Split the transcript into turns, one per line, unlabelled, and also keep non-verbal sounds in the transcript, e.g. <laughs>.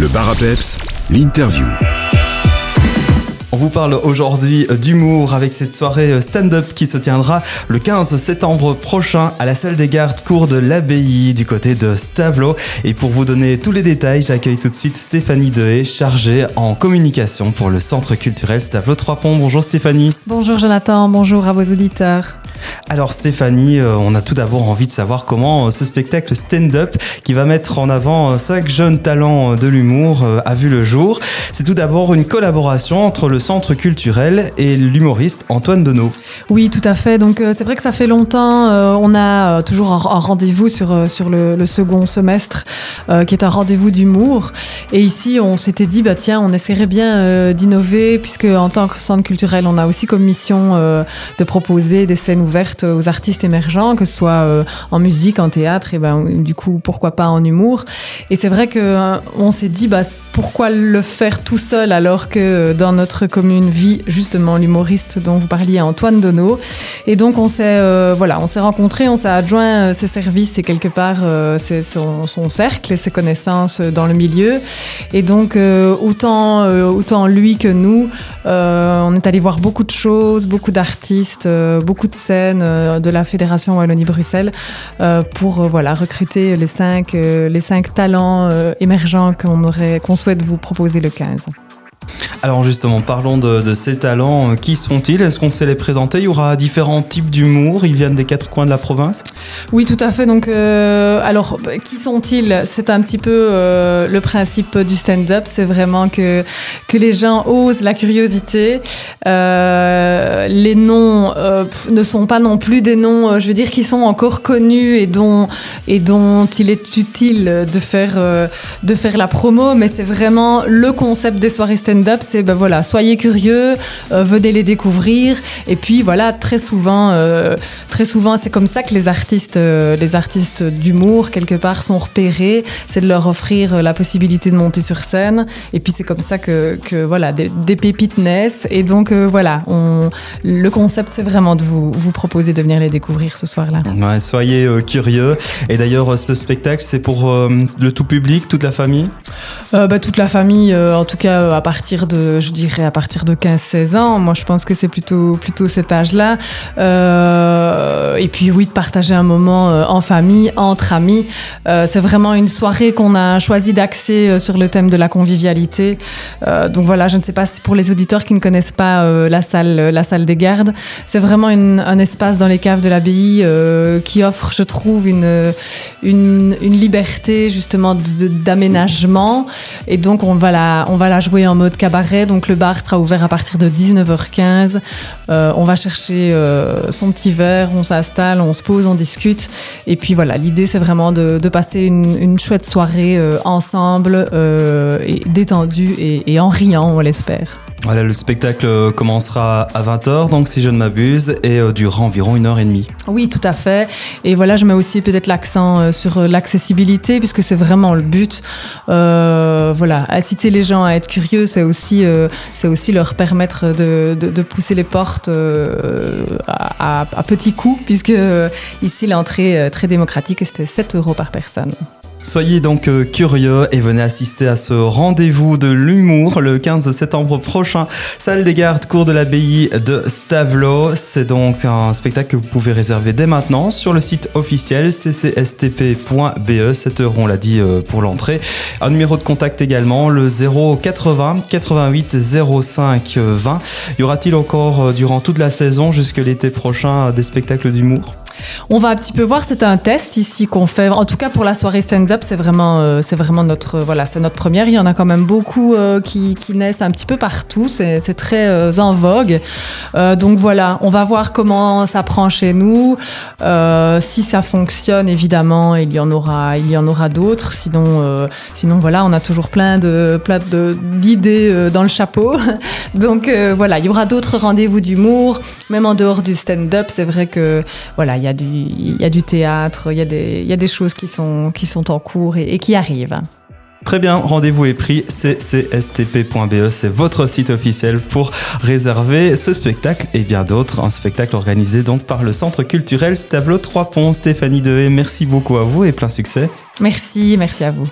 Le bar à peps, l'interview.
On vous parle aujourd'hui d'humour avec cette soirée stand-up qui se tiendra le 15 septembre prochain à la salle des gardes cours de l'abbaye du côté de Stavelot. Et pour vous donner tous les détails, j'accueille tout de suite Stéphanie Dehé, chargée en communication pour le centre culturel Stavelot 3 Ponts. Bonjour Stéphanie.
Bonjour Jonathan, bonjour à vos auditeurs.
Alors Stéphanie, euh, on a tout d'abord envie de savoir comment euh, ce spectacle stand-up qui va mettre en avant euh, cinq jeunes talents de l'humour a vu le jour. C'est tout d'abord une collaboration entre le centre culturel et l'humoriste Antoine Deneau.
Oui, tout à fait. Donc c'est vrai que ça fait longtemps. on a toujours un, rendez-vous sur, sur le, second semestre qui est un rendez-vous d'humour. Et ici, on s'était dit, bah tiens, on essaierait bien d'innover puisque en tant que centre culturel, on a aussi comme mission de proposer des scènes ouverte aux artistes émergents, que ce soit euh, en musique, en théâtre, et ben du coup pourquoi pas en humour. Et c'est vrai que euh, on s'est dit bah pourquoi le faire tout seul alors que euh, dans notre commune vit justement l'humoriste dont vous parliez, Antoine Donneau. Et donc on s'est voilà, on s'est rencontrés, on s'est adjoint ses services et quelque part son, cercle et ses connaissances dans le milieu. Et donc autant autant lui que nous, on est allé voir beaucoup de choses, beaucoup d'artistes, beaucoup de scènes euh, de la Fédération Wallonie-Bruxelles euh, pour euh, voilà, recruter les cinq, talents émergents qu'on souhaite vous proposer le 15.
Alors justement, parlons de, ces talents. Qui sont-ils? Est-ce qu'on sait les présenter? Il y aura différents types d'humour. Ils viennent des quatre coins de la province?
Oui, tout à fait. Donc, euh, alors, qui sont-ils? C'est un petit peu euh, le principe du stand-up. C'est vraiment que, que les gens osent la curiosité. Euh, les noms ne sont pas non plus des noms, je veux dire, qui sont encore connus et dont, et dont il est utile de faire, de faire la promo. Mais c'est vraiment le concept des soirées stand-up c'est ben voilà, soyez curieux, euh, venez les découvrir. Et puis voilà, très souvent, euh, très souvent, c'est comme ça que les artistes, euh, les artistes d'humour quelque part sont repérés. C'est de leur offrir la possibilité de monter sur scène. Et puis c'est comme ça que, que voilà, des, pépites naissent. Et donc voilà, le concept c'est vraiment de vous, vous proposer de venir les découvrir ce soir-là.
Ouais, soyez curieux. Et d'ailleurs, ce spectacle, c'est pour le tout public, toute la famille?
Bah, toute la famille, en tout cas à partir de je dirais, à partir de 15-16 ans. Moi, je pense que c'est plutôt, plutôt cet âge-là. Euh, et puis, oui, de partager un moment euh, en famille, entre amis. Euh, c'est vraiment une soirée qu'on a choisi d'axer sur le thème de la convivialité. donc voilà, je ne sais pas si pour les auditeurs qui ne connaissent pas la, salle, la salle des gardes, c'est vraiment un espace dans les caves de l'abbaye qui offre, je trouve, une, une, une liberté justement d'aménagement. Et donc, on va, la, on va la jouer en mode cabaret donc le bar sera ouvert à partir de 19h15. Euh, on va chercher euh, son petit verre, on s'installe, on se pose, on discute. Et puis voilà, l'idée c'est vraiment de, passer une, chouette soirée euh, ensemble, et détendue et, et en riant, on l'espère.
Voilà, le spectacle euh, commencera à 20h, donc si je ne m'abuse, et euh, durera environ une heure et demie.
Oui, tout à fait. Et voilà, je mets aussi peut-être l'accent euh, sur l'accessibilité, puisque c'est vraiment le but. voilà, inciter les gens à être curieux, c'est aussi, aussi leur permettre de, de, pousser les portes à, à, petits coups, puisque ici l'entrée est très démocratique et c'était 7 euros par personne.
Soyez donc euh, curieux et venez assister à ce rendez-vous de l'humour le 15 septembre prochain, salle des gardes, cours de l'abbaye de Stavelot. C'est donc un spectacle que vous pouvez réserver dès maintenant sur le site officiel ccstp.be. 7 euros, on l'a dit, euh, pour l'entrée. Un numéro de contact également, le 080 88 05 20. Y aura-t-il encore euh, durant toute la saison jusque l'été prochain des spectacles d'humour?
On va un petit peu voir, c'est un test ici qu'on fait. En tout cas, pour la soirée stand-up, c'est vraiment, euh, c'est vraiment notre, voilà, c'est notre première. Il y en a quand même beaucoup euh, qui, naissent un petit peu partout. C'est, très euh, en vogue. donc voilà, on va voir comment ça prend chez nous. si ça fonctionne, évidemment, il y en aura, il y en aura d'autres. Sinon, sinon voilà, on a toujours plein de, plein de, d'idées dans le chapeau. <laughs> donc voilà, il y aura d'autres rendez-vous d'humour, même en dehors du stand-up. C'est vrai que voilà, il y a du, il y a du théâtre, il y a des, il y a des choses qui sont, qui sont en cours et, qui arrivent.
Très bien, rendez-vous est pris, ccstp.be, c'est votre site officiel pour réserver ce spectacle et bien d'autres. Un spectacle organisé donc par le Centre culturel Stablo 3 Ponts. Stéphanie Dehé, merci beaucoup à vous et plein succès.
Merci, merci à vous.